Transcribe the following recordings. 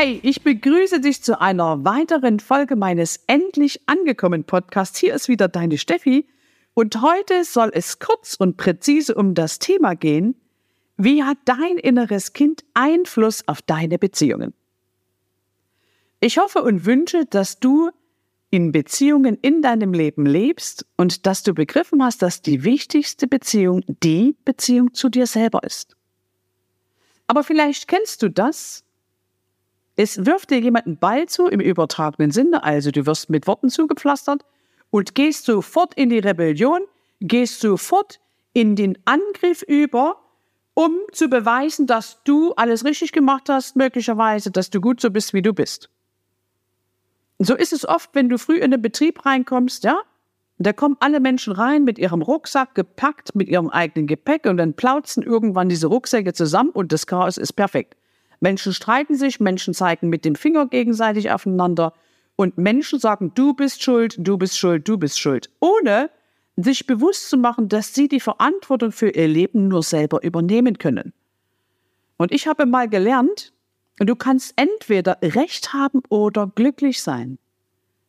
Hey, ich begrüße dich zu einer weiteren Folge meines Endlich angekommen Podcasts. Hier ist wieder deine Steffi und heute soll es kurz und präzise um das Thema gehen, wie hat dein inneres Kind Einfluss auf deine Beziehungen? Ich hoffe und wünsche, dass du in Beziehungen in deinem Leben lebst und dass du begriffen hast, dass die wichtigste Beziehung die Beziehung zu dir selber ist. Aber vielleicht kennst du das, es wirft dir jemand einen Ball zu im übertragenen Sinne, also du wirst mit Worten zugepflastert und gehst sofort in die Rebellion, gehst sofort in den Angriff über, um zu beweisen, dass du alles richtig gemacht hast, möglicherweise, dass du gut so bist, wie du bist. So ist es oft, wenn du früh in den Betrieb reinkommst, ja? Da kommen alle Menschen rein mit ihrem Rucksack gepackt, mit ihrem eigenen Gepäck und dann plauzen irgendwann diese Rucksäcke zusammen und das Chaos ist perfekt. Menschen streiten sich, Menschen zeigen mit dem Finger gegenseitig aufeinander und Menschen sagen, du bist schuld, du bist schuld, du bist schuld, ohne sich bewusst zu machen, dass sie die Verantwortung für ihr Leben nur selber übernehmen können. Und ich habe mal gelernt, du kannst entweder Recht haben oder glücklich sein.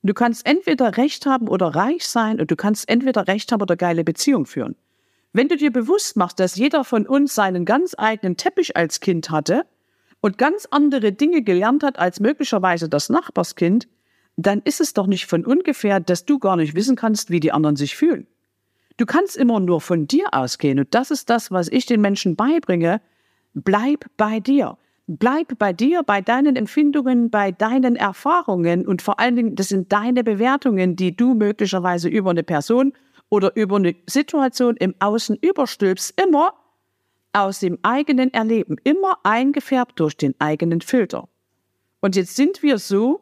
Du kannst entweder Recht haben oder reich sein und du kannst entweder Recht haben oder geile Beziehung führen. Wenn du dir bewusst machst, dass jeder von uns seinen ganz eigenen Teppich als Kind hatte, und ganz andere Dinge gelernt hat als möglicherweise das Nachbarskind, dann ist es doch nicht von ungefähr, dass du gar nicht wissen kannst, wie die anderen sich fühlen. Du kannst immer nur von dir ausgehen und das ist das, was ich den Menschen beibringe. Bleib bei dir. Bleib bei dir, bei deinen Empfindungen, bei deinen Erfahrungen und vor allen Dingen, das sind deine Bewertungen, die du möglicherweise über eine Person oder über eine Situation im Außen überstülpst, immer aus dem eigenen Erleben, immer eingefärbt durch den eigenen Filter. Und jetzt sind wir so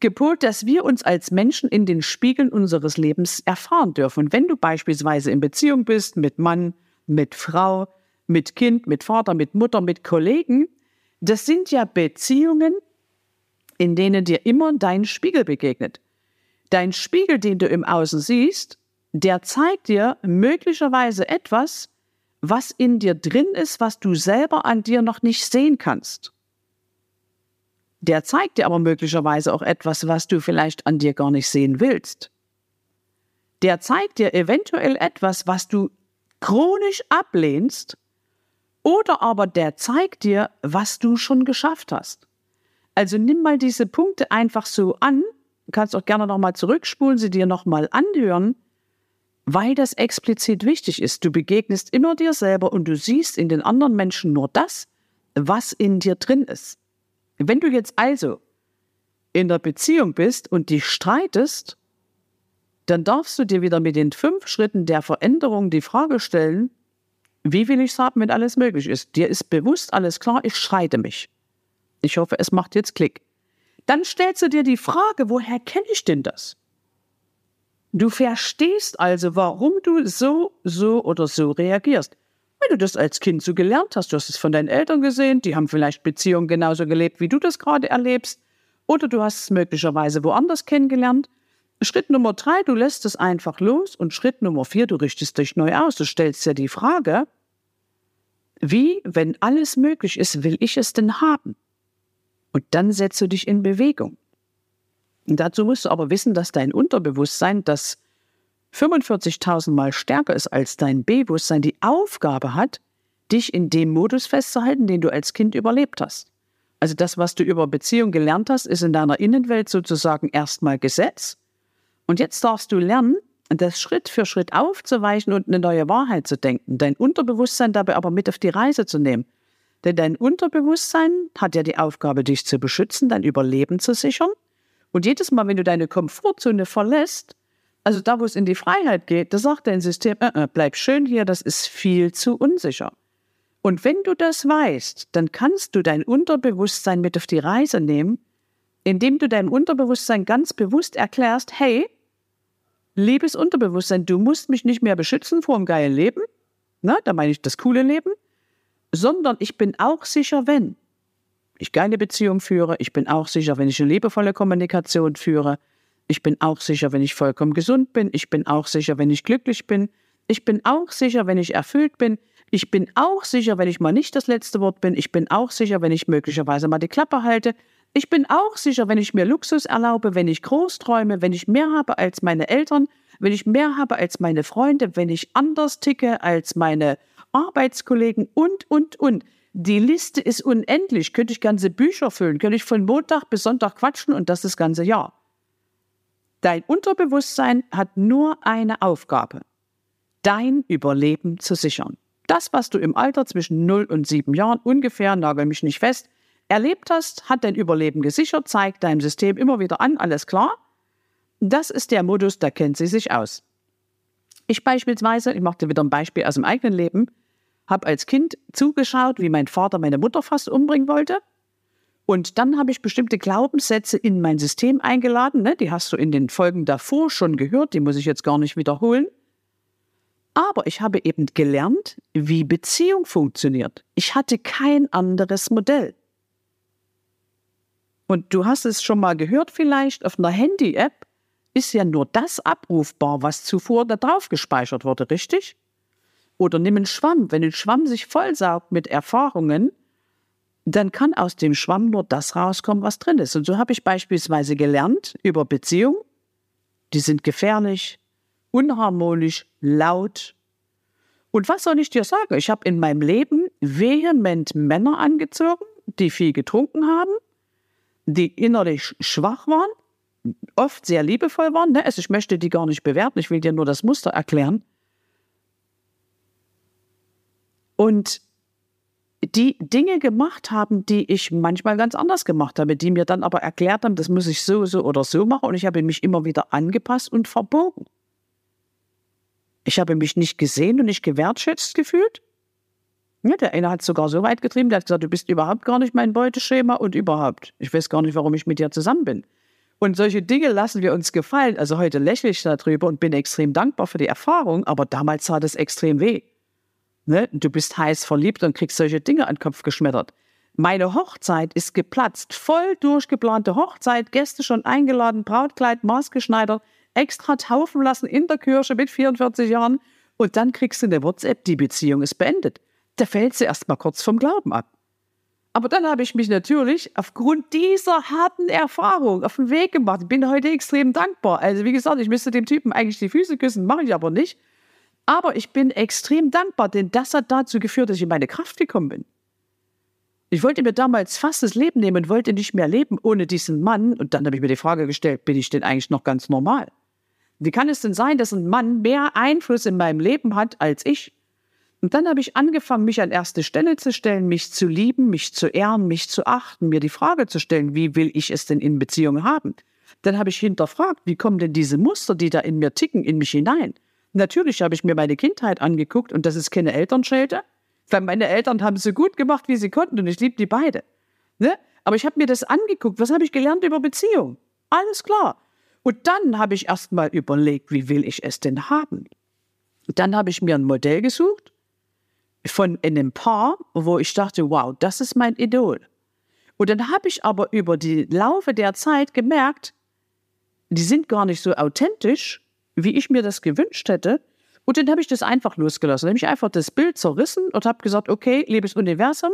gepolt, dass wir uns als Menschen in den Spiegeln unseres Lebens erfahren dürfen. Und wenn du beispielsweise in Beziehung bist mit Mann, mit Frau, mit Kind, mit Vater, mit Mutter, mit Kollegen, das sind ja Beziehungen, in denen dir immer dein Spiegel begegnet. Dein Spiegel, den du im Außen siehst, der zeigt dir möglicherweise etwas, was in dir drin ist, was du selber an dir noch nicht sehen kannst. Der zeigt dir aber möglicherweise auch etwas, was du vielleicht an dir gar nicht sehen willst. Der zeigt dir eventuell etwas, was du chronisch ablehnst, oder aber der zeigt dir, was du schon geschafft hast. Also nimm mal diese Punkte einfach so an, du kannst auch gerne nochmal zurückspulen, sie dir nochmal anhören weil das explizit wichtig ist. Du begegnest immer dir selber und du siehst in den anderen Menschen nur das, was in dir drin ist. Wenn du jetzt also in der Beziehung bist und dich streitest, dann darfst du dir wieder mit den fünf Schritten der Veränderung die Frage stellen, wie will ich es haben, wenn alles möglich ist? Dir ist bewusst alles klar, ich streite mich. Ich hoffe, es macht jetzt Klick. Dann stellst du dir die Frage, woher kenne ich denn das? Du verstehst also, warum du so, so oder so reagierst. Wenn du das als Kind so gelernt hast, du hast es von deinen Eltern gesehen, die haben vielleicht Beziehungen genauso gelebt, wie du das gerade erlebst, oder du hast es möglicherweise woanders kennengelernt. Schritt Nummer drei, du lässt es einfach los und Schritt Nummer vier, du richtest dich neu aus. Du stellst dir die Frage, wie, wenn alles möglich ist, will ich es denn haben? Und dann setzt du dich in Bewegung. Dazu musst du aber wissen, dass dein Unterbewusstsein, das 45.000 Mal stärker ist als dein Bewusstsein, die Aufgabe hat, dich in dem Modus festzuhalten, den du als Kind überlebt hast. Also das, was du über Beziehung gelernt hast, ist in deiner Innenwelt sozusagen erstmal Gesetz. Und jetzt darfst du lernen, das Schritt für Schritt aufzuweichen und eine neue Wahrheit zu denken, dein Unterbewusstsein dabei aber mit auf die Reise zu nehmen. Denn dein Unterbewusstsein hat ja die Aufgabe, dich zu beschützen, dein Überleben zu sichern. Und jedes Mal, wenn du deine Komfortzone verlässt, also da, wo es in die Freiheit geht, da sagt dein System, äh, äh, bleib schön hier, das ist viel zu unsicher. Und wenn du das weißt, dann kannst du dein Unterbewusstsein mit auf die Reise nehmen, indem du deinem Unterbewusstsein ganz bewusst erklärst, hey, liebes Unterbewusstsein, du musst mich nicht mehr beschützen vor dem geilen Leben, na, da meine ich das coole Leben, sondern ich bin auch sicher, wenn ich keine Beziehung führe. Ich bin auch sicher, wenn ich eine liebevolle Kommunikation führe. Ich bin auch sicher, wenn ich vollkommen gesund bin. Ich bin auch sicher, wenn ich glücklich bin. Ich bin auch sicher, wenn ich erfüllt bin. Ich bin auch sicher, wenn ich mal nicht das letzte Wort bin. Ich bin auch sicher, wenn ich möglicherweise mal die Klappe halte. Ich bin auch sicher, wenn ich mir Luxus erlaube, wenn ich groß träume, wenn ich mehr habe als meine Eltern, wenn ich mehr habe als meine Freunde, wenn ich anders ticke als meine Arbeitskollegen und, und, und. Die Liste ist unendlich. Könnte ich ganze Bücher füllen, könnte ich von Montag bis Sonntag quatschen und das das ganze Jahr. Dein Unterbewusstsein hat nur eine Aufgabe, dein Überleben zu sichern. Das, was du im Alter zwischen 0 und 7 Jahren ungefähr, nagel mich nicht fest, erlebt hast, hat dein Überleben gesichert, zeigt deinem System immer wieder an, alles klar. Das ist der Modus, da kennt sie sich aus. Ich beispielsweise, ich mache dir wieder ein Beispiel aus dem eigenen Leben, habe als Kind zugeschaut, wie mein Vater meine Mutter fast umbringen wollte. Und dann habe ich bestimmte Glaubenssätze in mein System eingeladen. Ne? Die hast du in den Folgen davor schon gehört, die muss ich jetzt gar nicht wiederholen. Aber ich habe eben gelernt, wie Beziehung funktioniert. Ich hatte kein anderes Modell. Und du hast es schon mal gehört vielleicht, auf einer Handy-App ist ja nur das abrufbar, was zuvor da drauf gespeichert wurde, richtig? Oder nimm einen Schwamm. Wenn ein Schwamm sich vollsaugt mit Erfahrungen, dann kann aus dem Schwamm nur das rauskommen, was drin ist. Und so habe ich beispielsweise gelernt über Beziehungen. Die sind gefährlich, unharmonisch, laut. Und was soll ich dir sagen? Ich habe in meinem Leben vehement Männer angezogen, die viel getrunken haben, die innerlich schwach waren, oft sehr liebevoll waren. Ne? Also ich möchte die gar nicht bewerten, ich will dir nur das Muster erklären. Und die Dinge gemacht haben, die ich manchmal ganz anders gemacht habe, die mir dann aber erklärt haben, das muss ich so, so oder so machen und ich habe mich immer wieder angepasst und verbogen. Ich habe mich nicht gesehen und nicht gewertschätzt gefühlt. Ja, der eine hat es sogar so weit getrieben, der hat gesagt, du bist überhaupt gar nicht mein Beuteschema und überhaupt. Ich weiß gar nicht, warum ich mit dir zusammen bin. Und solche Dinge lassen wir uns gefallen. Also heute lächle ich darüber und bin extrem dankbar für die Erfahrung, aber damals sah das extrem weh. Ne? Du bist heiß verliebt und kriegst solche Dinge an den Kopf geschmettert. Meine Hochzeit ist geplatzt, voll durchgeplante Hochzeit, Gäste schon eingeladen, Brautkleid maßgeschneidert, extra taufen lassen in der Kirche mit 44 Jahren und dann kriegst du eine WhatsApp, die Beziehung ist beendet. Da fällt sie erst mal kurz vom Glauben ab. Aber dann habe ich mich natürlich aufgrund dieser harten Erfahrung auf den Weg gemacht. Ich bin heute extrem dankbar. Also wie gesagt, ich müsste dem Typen eigentlich die Füße küssen, mache ich aber nicht. Aber ich bin extrem dankbar, denn das hat dazu geführt, dass ich in meine Kraft gekommen bin. Ich wollte mir damals fast das Leben nehmen und wollte nicht mehr leben ohne diesen Mann. Und dann habe ich mir die Frage gestellt, bin ich denn eigentlich noch ganz normal? Wie kann es denn sein, dass ein Mann mehr Einfluss in meinem Leben hat als ich? Und dann habe ich angefangen, mich an erste Stelle zu stellen, mich zu lieben, mich zu ehren, mich zu achten, mir die Frage zu stellen, wie will ich es denn in Beziehungen haben? Dann habe ich hinterfragt, wie kommen denn diese Muster, die da in mir ticken, in mich hinein? Natürlich habe ich mir meine Kindheit angeguckt und das ist keine Elternschelte, weil meine Eltern haben so gut gemacht, wie sie konnten und ich liebe die beide. Ne? Aber ich habe mir das angeguckt. Was habe ich gelernt über Beziehung? Alles klar. Und dann habe ich erst mal überlegt, wie will ich es denn haben? Und dann habe ich mir ein Modell gesucht von einem Paar, wo ich dachte, wow, das ist mein Idol. Und dann habe ich aber über die Laufe der Zeit gemerkt, die sind gar nicht so authentisch, wie ich mir das gewünscht hätte. Und dann habe ich das einfach losgelassen. Dann habe ich einfach das Bild zerrissen und habe gesagt, okay, liebes Universum,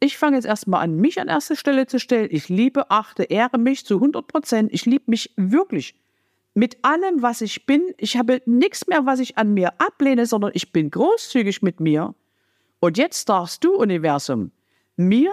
ich fange jetzt erstmal an, mich an erste Stelle zu stellen. Ich liebe, achte, ehre mich zu 100 Prozent. Ich liebe mich wirklich mit allem, was ich bin. Ich habe nichts mehr, was ich an mir ablehne, sondern ich bin großzügig mit mir. Und jetzt darfst du, Universum, mir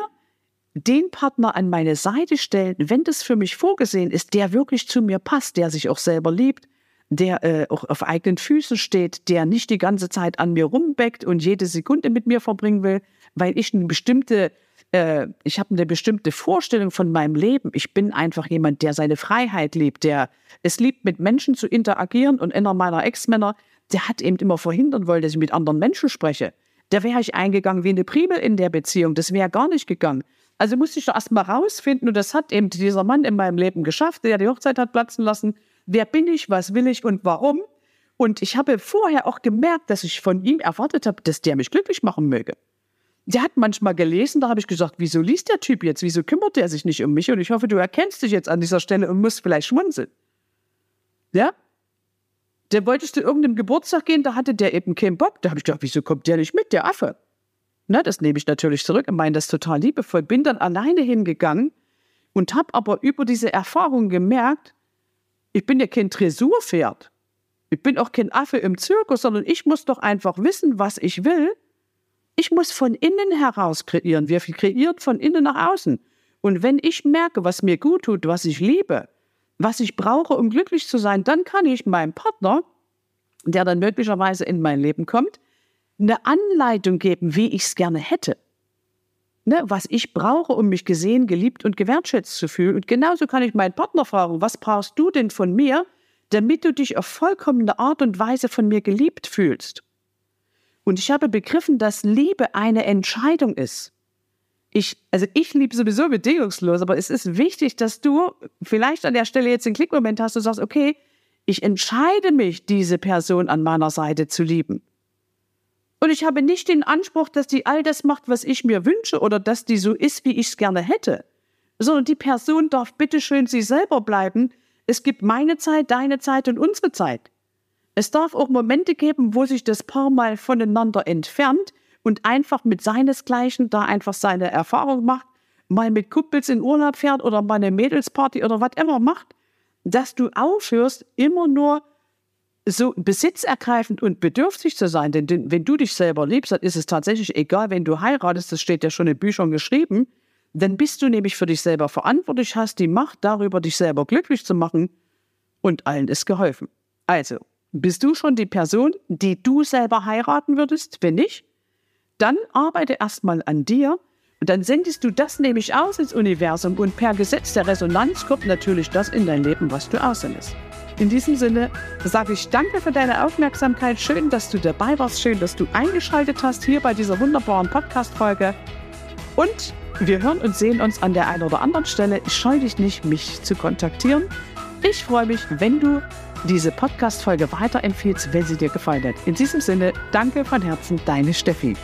den Partner an meine Seite stellen, wenn das für mich vorgesehen ist, der wirklich zu mir passt, der sich auch selber liebt, der äh, auch auf eigenen Füßen steht, der nicht die ganze Zeit an mir rumbeckt und jede Sekunde mit mir verbringen will, weil ich eine bestimmte, äh, ich habe eine bestimmte Vorstellung von meinem Leben. Ich bin einfach jemand, der seine Freiheit liebt, der es liebt, mit Menschen zu interagieren. Und einer meiner Ex-Männer, der hat eben immer verhindern wollen, dass ich mit anderen Menschen spreche. Da wäre ich eingegangen wie eine Primel in der Beziehung. Das wäre gar nicht gegangen. Also musste ich doch erst mal rausfinden, und das hat eben dieser Mann in meinem Leben geschafft, der die Hochzeit hat platzen lassen. Wer bin ich, was will ich und warum? Und ich habe vorher auch gemerkt, dass ich von ihm erwartet habe, dass der mich glücklich machen möge. Der hat manchmal gelesen, da habe ich gesagt, wieso liest der Typ jetzt? Wieso kümmert der sich nicht um mich? Und ich hoffe, du erkennst dich jetzt an dieser Stelle und musst vielleicht schmunzeln. Ja? Der wolltest du irgendeinem Geburtstag gehen, da hatte der eben keinen Bock. Da habe ich gedacht, wieso kommt der nicht mit, der Affe? Na, das nehme ich natürlich zurück und meine das total liebevoll. Bin dann alleine hingegangen und habe aber über diese Erfahrung gemerkt, ich bin ja kein Tresurpferd. Ich bin auch kein Affe im Zirkus, sondern ich muss doch einfach wissen, was ich will. Ich muss von innen heraus kreieren. Wir kreieren von innen nach außen. Und wenn ich merke, was mir gut tut, was ich liebe, was ich brauche, um glücklich zu sein, dann kann ich meinem Partner, der dann möglicherweise in mein Leben kommt, eine Anleitung geben, wie ich es gerne hätte. Ne, was ich brauche, um mich gesehen, geliebt und gewertschätzt zu fühlen. Und genauso kann ich meinen Partner fragen, was brauchst du denn von mir, damit du dich auf vollkommene Art und Weise von mir geliebt fühlst? Und ich habe begriffen, dass Liebe eine Entscheidung ist. Ich, also ich liebe sowieso bedingungslos, aber es ist wichtig, dass du vielleicht an der Stelle jetzt den Klickmoment hast und sagst, okay, ich entscheide mich, diese Person an meiner Seite zu lieben. Und ich habe nicht den Anspruch, dass die all das macht, was ich mir wünsche oder dass die so ist, wie ich es gerne hätte, sondern die Person darf bitteschön sie selber bleiben. Es gibt meine Zeit, deine Zeit und unsere Zeit. Es darf auch Momente geben, wo sich das Paar mal voneinander entfernt und einfach mit seinesgleichen da einfach seine Erfahrung macht, mal mit Kumpels in Urlaub fährt oder mal eine Mädelsparty oder whatever macht, dass du aufhörst, immer nur so besitzergreifend und bedürftig zu sein. Denn wenn du dich selber liebst, dann ist es tatsächlich egal, wenn du heiratest, das steht ja schon in Büchern geschrieben, dann bist du nämlich für dich selber verantwortlich, hast die Macht darüber, dich selber glücklich zu machen und allen ist geholfen. Also, bist du schon die Person, die du selber heiraten würdest? Wenn nicht, dann arbeite erstmal an dir und dann sendest du das nämlich aus ins Universum und per Gesetz der Resonanz kommt natürlich das in dein Leben, was du aussendest. In diesem Sinne sage ich danke für deine Aufmerksamkeit. Schön, dass du dabei warst. Schön, dass du eingeschaltet hast hier bei dieser wunderbaren Podcast-Folge. Und wir hören und sehen uns an der einen oder anderen Stelle. Ich scheue dich nicht, mich zu kontaktieren. Ich freue mich, wenn du diese Podcast-Folge weiterempfiehlst, wenn sie dir gefallen hat. In diesem Sinne, danke von Herzen, deine Steffi.